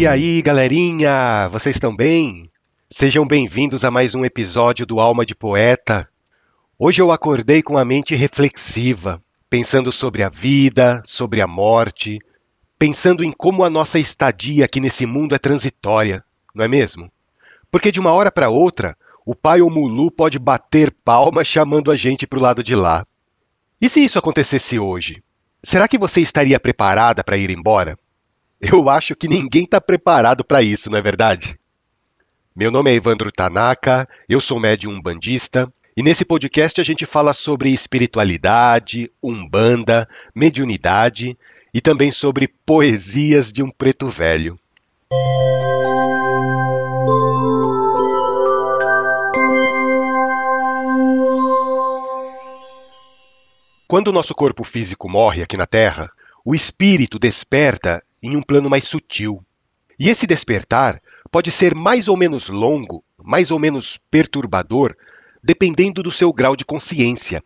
E aí, galerinha, vocês estão bem? Sejam bem-vindos a mais um episódio do Alma de Poeta. Hoje eu acordei com a mente reflexiva, pensando sobre a vida, sobre a morte, pensando em como a nossa estadia aqui nesse mundo é transitória, não é mesmo? Porque de uma hora para outra, o pai ou Mulu pode bater palma chamando a gente para o lado de lá. E se isso acontecesse hoje? Será que você estaria preparada para ir embora? Eu acho que ninguém está preparado para isso, não é verdade? Meu nome é Evandro Tanaka, eu sou médium bandista e nesse podcast a gente fala sobre espiritualidade, umbanda, mediunidade e também sobre poesias de um preto velho. Quando o nosso corpo físico morre aqui na Terra, o espírito desperta em um plano mais sutil. E esse despertar pode ser mais ou menos longo, mais ou menos perturbador, dependendo do seu grau de consciência.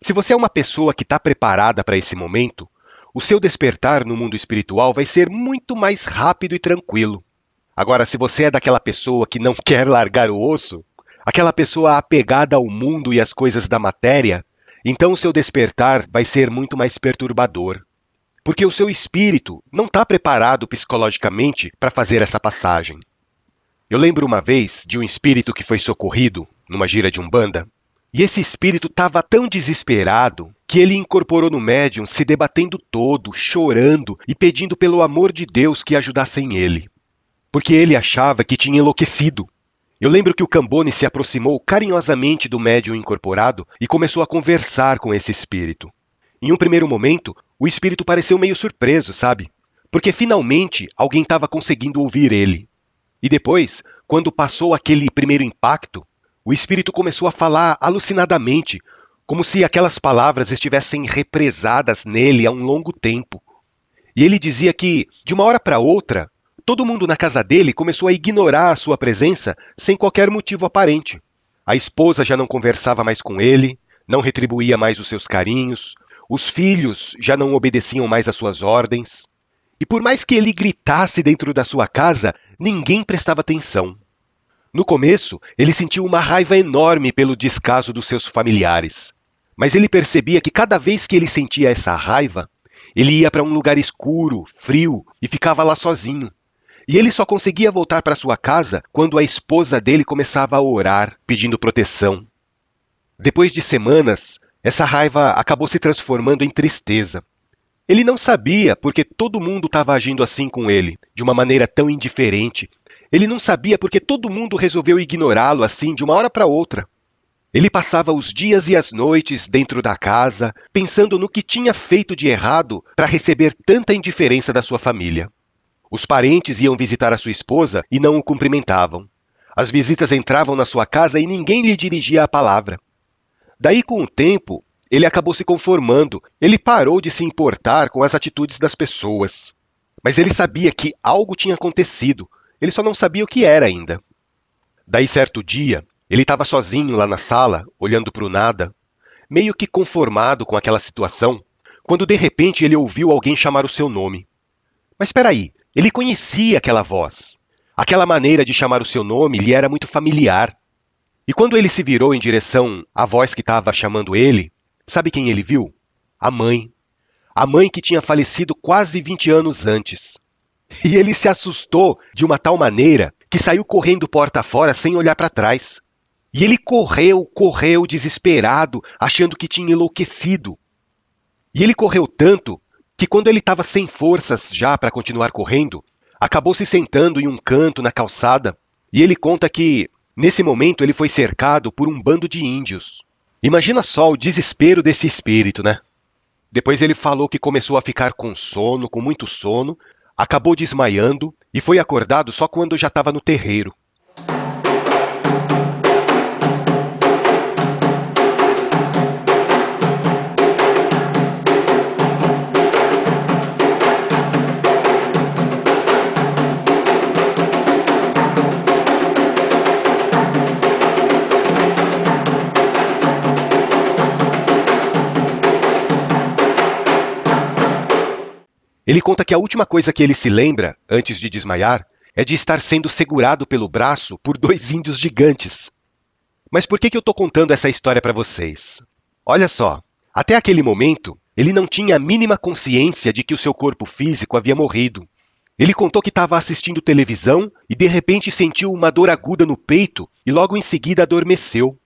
Se você é uma pessoa que está preparada para esse momento, o seu despertar no mundo espiritual vai ser muito mais rápido e tranquilo. Agora, se você é daquela pessoa que não quer largar o osso, aquela pessoa apegada ao mundo e às coisas da matéria, então o seu despertar vai ser muito mais perturbador. Porque o seu espírito não está preparado psicologicamente para fazer essa passagem. Eu lembro uma vez de um espírito que foi socorrido numa gira de umbanda, e esse espírito estava tão desesperado que ele incorporou no médium se debatendo todo, chorando e pedindo pelo amor de Deus que ajudassem ele. Porque ele achava que tinha enlouquecido eu lembro que o Cambone se aproximou carinhosamente do médium incorporado e começou a conversar com esse espírito. Em um primeiro momento, o espírito pareceu meio surpreso, sabe? Porque finalmente alguém estava conseguindo ouvir ele. E depois, quando passou aquele primeiro impacto, o espírito começou a falar alucinadamente, como se aquelas palavras estivessem represadas nele há um longo tempo. E ele dizia que, de uma hora para outra, Todo mundo na casa dele começou a ignorar a sua presença sem qualquer motivo aparente. A esposa já não conversava mais com ele, não retribuía mais os seus carinhos, os filhos já não obedeciam mais às suas ordens. E por mais que ele gritasse dentro da sua casa, ninguém prestava atenção. No começo, ele sentiu uma raiva enorme pelo descaso dos seus familiares. Mas ele percebia que cada vez que ele sentia essa raiva, ele ia para um lugar escuro, frio e ficava lá sozinho. E ele só conseguia voltar para sua casa quando a esposa dele começava a orar, pedindo proteção. Depois de semanas, essa raiva acabou se transformando em tristeza. Ele não sabia porque todo mundo estava agindo assim com ele, de uma maneira tão indiferente. Ele não sabia porque todo mundo resolveu ignorá-lo assim de uma hora para outra. Ele passava os dias e as noites dentro da casa, pensando no que tinha feito de errado para receber tanta indiferença da sua família. Os parentes iam visitar a sua esposa e não o cumprimentavam. As visitas entravam na sua casa e ninguém lhe dirigia a palavra. Daí, com o tempo, ele acabou se conformando, ele parou de se importar com as atitudes das pessoas. Mas ele sabia que algo tinha acontecido, ele só não sabia o que era ainda. Daí, certo dia, ele estava sozinho lá na sala, olhando para o nada, meio que conformado com aquela situação, quando de repente ele ouviu alguém chamar o seu nome. Mas espera aí, ele conhecia aquela voz. Aquela maneira de chamar o seu nome lhe era muito familiar. E quando ele se virou em direção à voz que estava chamando ele, sabe quem ele viu? A mãe. A mãe que tinha falecido quase 20 anos antes. E ele se assustou de uma tal maneira que saiu correndo porta fora sem olhar para trás. E ele correu, correu desesperado, achando que tinha enlouquecido. E ele correu tanto que quando ele estava sem forças já para continuar correndo, acabou se sentando em um canto na calçada, e ele conta que, nesse momento, ele foi cercado por um bando de índios. Imagina só o desespero desse espírito, né? Depois ele falou que começou a ficar com sono, com muito sono, acabou desmaiando e foi acordado só quando já estava no terreiro. Ele conta que a última coisa que ele se lembra, antes de desmaiar, é de estar sendo segurado pelo braço por dois índios gigantes. Mas por que, que eu estou contando essa história para vocês? Olha só, até aquele momento, ele não tinha a mínima consciência de que o seu corpo físico havia morrido. Ele contou que estava assistindo televisão e de repente sentiu uma dor aguda no peito e logo em seguida adormeceu.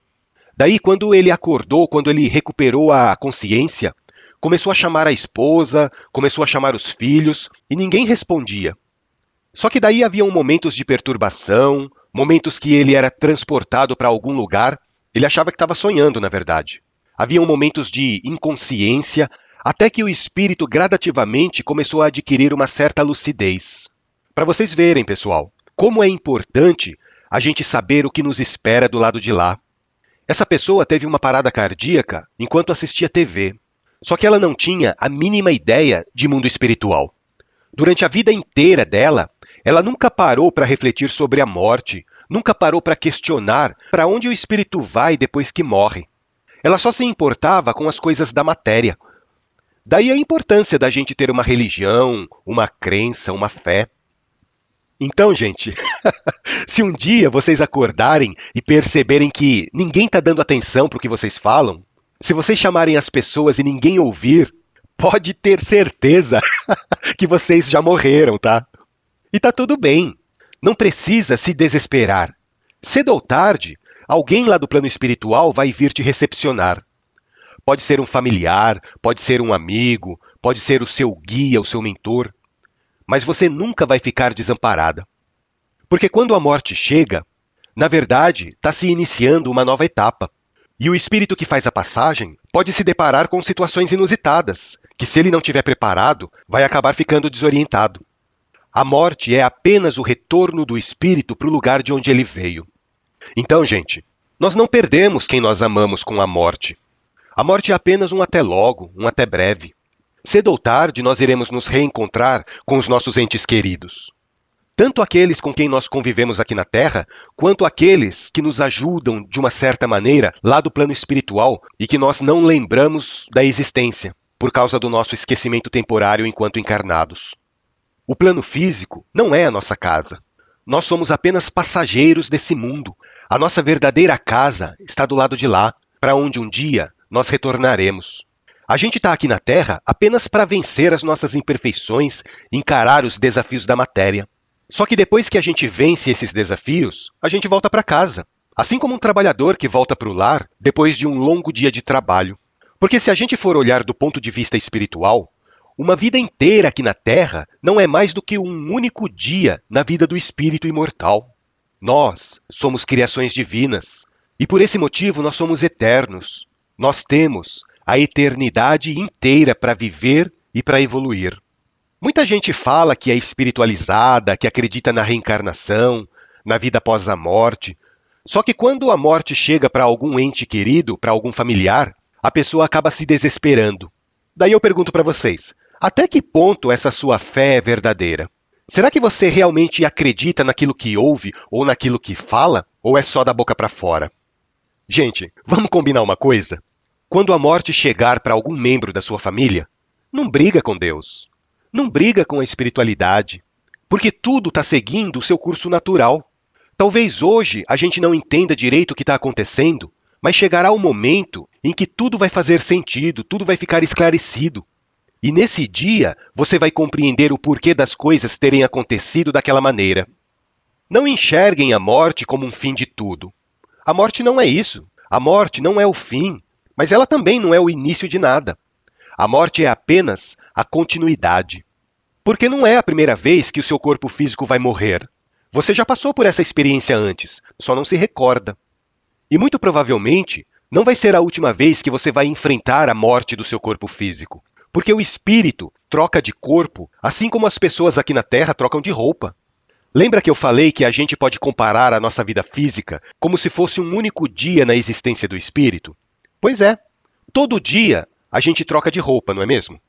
Daí, quando ele acordou, quando ele recuperou a consciência, começou a chamar a esposa, começou a chamar os filhos e ninguém respondia. Só que daí haviam momentos de perturbação, momentos que ele era transportado para algum lugar, ele achava que estava sonhando, na verdade. Haviam momentos de inconsciência, até que o espírito gradativamente começou a adquirir uma certa lucidez. Para vocês verem, pessoal, como é importante a gente saber o que nos espera do lado de lá. Essa pessoa teve uma parada cardíaca enquanto assistia TV. Só que ela não tinha a mínima ideia de mundo espiritual. Durante a vida inteira dela, ela nunca parou para refletir sobre a morte, nunca parou para questionar para onde o espírito vai depois que morre. Ela só se importava com as coisas da matéria. Daí a importância da gente ter uma religião, uma crença, uma fé. Então, gente, se um dia vocês acordarem e perceberem que ninguém está dando atenção para o que vocês falam, se vocês chamarem as pessoas e ninguém ouvir, pode ter certeza que vocês já morreram, tá? E tá tudo bem. Não precisa se desesperar. Cedo ou tarde, alguém lá do plano espiritual vai vir te recepcionar. Pode ser um familiar, pode ser um amigo, pode ser o seu guia, o seu mentor. Mas você nunca vai ficar desamparada. Porque quando a morte chega, na verdade, está se iniciando uma nova etapa. E o espírito que faz a passagem pode se deparar com situações inusitadas, que, se ele não tiver preparado, vai acabar ficando desorientado. A morte é apenas o retorno do espírito para o lugar de onde ele veio. Então, gente, nós não perdemos quem nós amamos com a morte. A morte é apenas um até logo, um até breve. Cedo ou tarde, nós iremos nos reencontrar com os nossos entes queridos tanto aqueles com quem nós convivemos aqui na Terra, quanto aqueles que nos ajudam de uma certa maneira lá do plano espiritual e que nós não lembramos da existência, por causa do nosso esquecimento temporário enquanto encarnados. O plano físico não é a nossa casa. Nós somos apenas passageiros desse mundo. A nossa verdadeira casa está do lado de lá, para onde um dia nós retornaremos. A gente está aqui na Terra apenas para vencer as nossas imperfeições, encarar os desafios da matéria. Só que depois que a gente vence esses desafios, a gente volta para casa. Assim como um trabalhador que volta para o lar depois de um longo dia de trabalho. Porque se a gente for olhar do ponto de vista espiritual, uma vida inteira aqui na Terra não é mais do que um único dia na vida do espírito imortal. Nós somos criações divinas e por esse motivo nós somos eternos. Nós temos a eternidade inteira para viver e para evoluir. Muita gente fala que é espiritualizada, que acredita na reencarnação, na vida após a morte. Só que quando a morte chega para algum ente querido, para algum familiar, a pessoa acaba se desesperando. Daí eu pergunto para vocês: até que ponto essa sua fé é verdadeira? Será que você realmente acredita naquilo que ouve ou naquilo que fala? Ou é só da boca para fora? Gente, vamos combinar uma coisa? Quando a morte chegar para algum membro da sua família, não briga com Deus. Não briga com a espiritualidade, porque tudo está seguindo o seu curso natural. Talvez hoje a gente não entenda direito o que está acontecendo, mas chegará o momento em que tudo vai fazer sentido, tudo vai ficar esclarecido. E nesse dia você vai compreender o porquê das coisas terem acontecido daquela maneira. Não enxerguem a morte como um fim de tudo. A morte não é isso. A morte não é o fim, mas ela também não é o início de nada. A morte é apenas a continuidade. Porque não é a primeira vez que o seu corpo físico vai morrer. Você já passou por essa experiência antes, só não se recorda. E muito provavelmente não vai ser a última vez que você vai enfrentar a morte do seu corpo físico. Porque o espírito troca de corpo, assim como as pessoas aqui na Terra trocam de roupa. Lembra que eu falei que a gente pode comparar a nossa vida física como se fosse um único dia na existência do espírito? Pois é. Todo dia a gente troca de roupa, não é mesmo?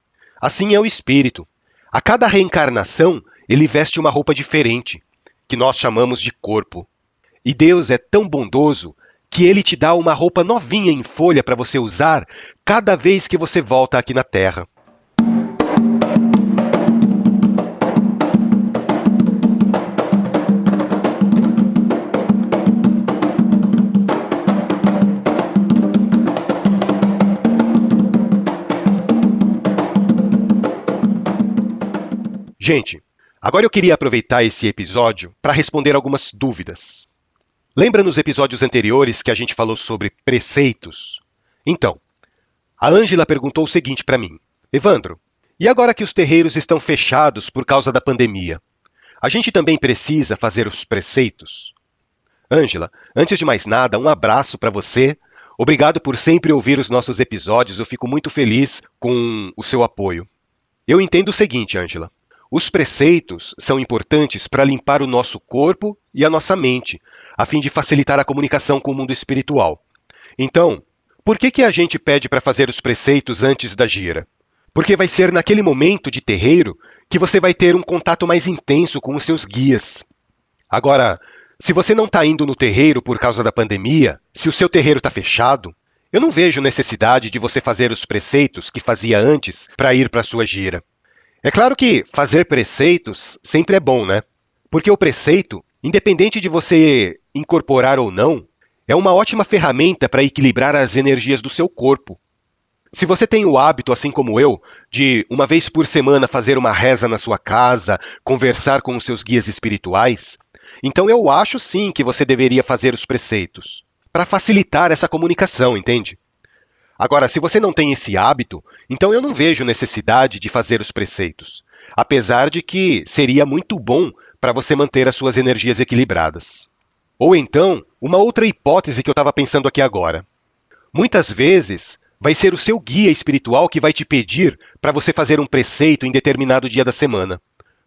Assim é o espírito. A cada reencarnação, ele veste uma roupa diferente, que nós chamamos de corpo. E Deus é tão bondoso que ele te dá uma roupa novinha em folha para você usar cada vez que você volta aqui na Terra. Gente, agora eu queria aproveitar esse episódio para responder algumas dúvidas. Lembra nos episódios anteriores que a gente falou sobre preceitos? Então, a Ângela perguntou o seguinte para mim: Evandro, e agora que os terreiros estão fechados por causa da pandemia, a gente também precisa fazer os preceitos? Ângela, antes de mais nada, um abraço para você. Obrigado por sempre ouvir os nossos episódios. Eu fico muito feliz com o seu apoio. Eu entendo o seguinte, Ângela. Os preceitos são importantes para limpar o nosso corpo e a nossa mente, a fim de facilitar a comunicação com o mundo espiritual. Então, por que, que a gente pede para fazer os preceitos antes da gira? Porque vai ser naquele momento de terreiro que você vai ter um contato mais intenso com os seus guias. Agora, se você não está indo no terreiro por causa da pandemia, se o seu terreiro está fechado, eu não vejo necessidade de você fazer os preceitos que fazia antes para ir para a sua gira. É claro que fazer preceitos sempre é bom, né? Porque o preceito, independente de você incorporar ou não, é uma ótima ferramenta para equilibrar as energias do seu corpo. Se você tem o hábito, assim como eu, de uma vez por semana fazer uma reza na sua casa, conversar com os seus guias espirituais, então eu acho sim que você deveria fazer os preceitos, para facilitar essa comunicação, entende? Agora, se você não tem esse hábito, então eu não vejo necessidade de fazer os preceitos, apesar de que seria muito bom para você manter as suas energias equilibradas. Ou então, uma outra hipótese que eu estava pensando aqui agora. Muitas vezes, vai ser o seu guia espiritual que vai te pedir para você fazer um preceito em determinado dia da semana.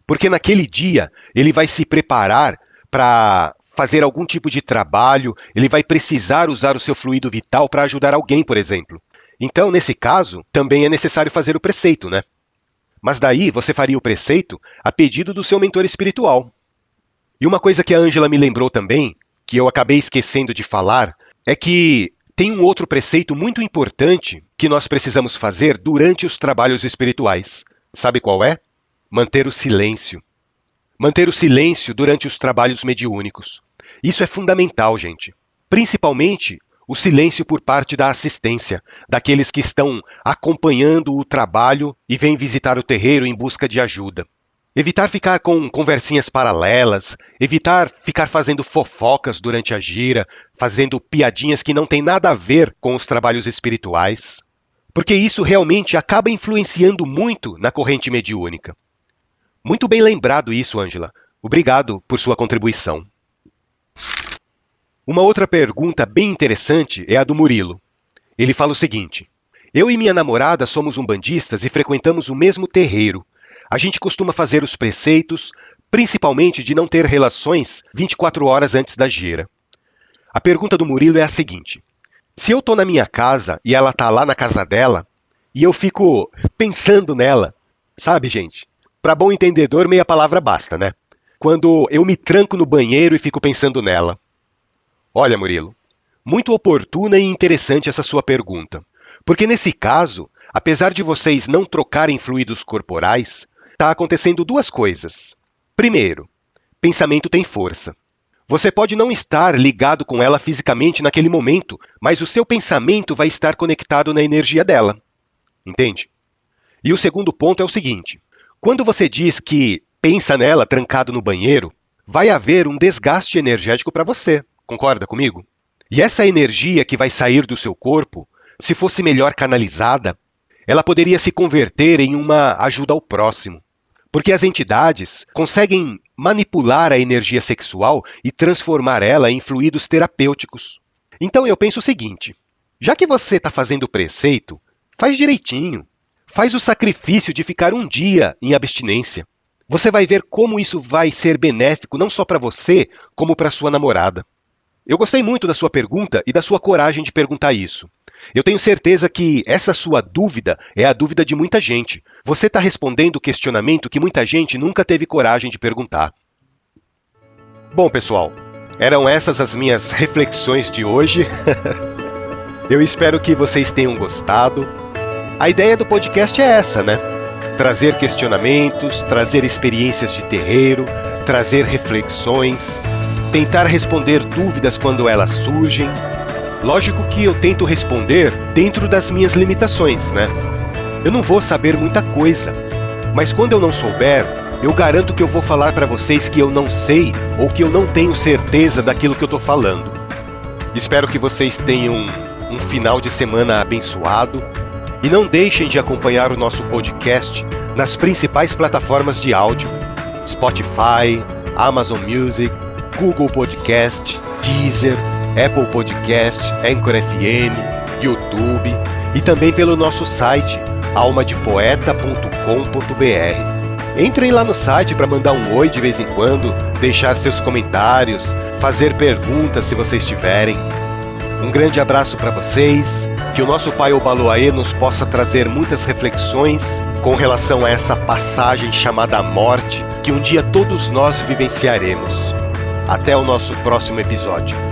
Porque naquele dia ele vai se preparar para fazer algum tipo de trabalho, ele vai precisar usar o seu fluido vital para ajudar alguém, por exemplo. Então, nesse caso, também é necessário fazer o preceito, né? Mas daí você faria o preceito a pedido do seu mentor espiritual. E uma coisa que a Ângela me lembrou também, que eu acabei esquecendo de falar, é que tem um outro preceito muito importante que nós precisamos fazer durante os trabalhos espirituais. Sabe qual é? Manter o silêncio. Manter o silêncio durante os trabalhos mediúnicos. Isso é fundamental, gente. Principalmente o silêncio por parte da assistência, daqueles que estão acompanhando o trabalho e vêm visitar o terreiro em busca de ajuda. Evitar ficar com conversinhas paralelas, evitar ficar fazendo fofocas durante a gira, fazendo piadinhas que não têm nada a ver com os trabalhos espirituais. Porque isso realmente acaba influenciando muito na corrente mediúnica. Muito bem lembrado isso, Ângela. Obrigado por sua contribuição. Uma outra pergunta bem interessante é a do Murilo. Ele fala o seguinte: Eu e minha namorada somos umbandistas e frequentamos o mesmo terreiro. A gente costuma fazer os preceitos, principalmente de não ter relações 24 horas antes da gira. A pergunta do Murilo é a seguinte: Se eu estou na minha casa e ela está lá na casa dela, e eu fico pensando nela, sabe, gente? Para bom entendedor, meia palavra basta, né? Quando eu me tranco no banheiro e fico pensando nela. Olha, Murilo, muito oportuna e interessante essa sua pergunta. Porque nesse caso, apesar de vocês não trocarem fluidos corporais, está acontecendo duas coisas. Primeiro, pensamento tem força. Você pode não estar ligado com ela fisicamente naquele momento, mas o seu pensamento vai estar conectado na energia dela. Entende? E o segundo ponto é o seguinte: quando você diz que pensa nela trancado no banheiro, vai haver um desgaste energético para você. Concorda comigo? E essa energia que vai sair do seu corpo, se fosse melhor canalizada, ela poderia se converter em uma ajuda ao próximo. Porque as entidades conseguem manipular a energia sexual e transformar ela em fluidos terapêuticos. Então eu penso o seguinte: já que você está fazendo o preceito, faz direitinho. Faz o sacrifício de ficar um dia em abstinência. Você vai ver como isso vai ser benéfico não só para você, como para sua namorada. Eu gostei muito da sua pergunta e da sua coragem de perguntar isso. Eu tenho certeza que essa sua dúvida é a dúvida de muita gente. Você está respondendo o questionamento que muita gente nunca teve coragem de perguntar. Bom, pessoal, eram essas as minhas reflexões de hoje. Eu espero que vocês tenham gostado. A ideia do podcast é essa, né? Trazer questionamentos, trazer experiências de terreiro, trazer reflexões, tentar responder dúvidas quando elas surgem. Lógico que eu tento responder dentro das minhas limitações, né? Eu não vou saber muita coisa, mas quando eu não souber, eu garanto que eu vou falar para vocês que eu não sei ou que eu não tenho certeza daquilo que eu estou falando. Espero que vocês tenham um final de semana abençoado e não deixem de acompanhar o nosso podcast nas principais plataformas de áudio: Spotify, Amazon Music, Google Podcast, Deezer, Apple Podcast, Anchor FM, YouTube e também pelo nosso site almadepoeta.com.br. Entrem lá no site para mandar um oi de vez em quando, deixar seus comentários, fazer perguntas se vocês tiverem. Um grande abraço para vocês, que o nosso Pai Obaloaê nos possa trazer muitas reflexões com relação a essa passagem chamada morte que um dia todos nós vivenciaremos. Até o nosso próximo episódio.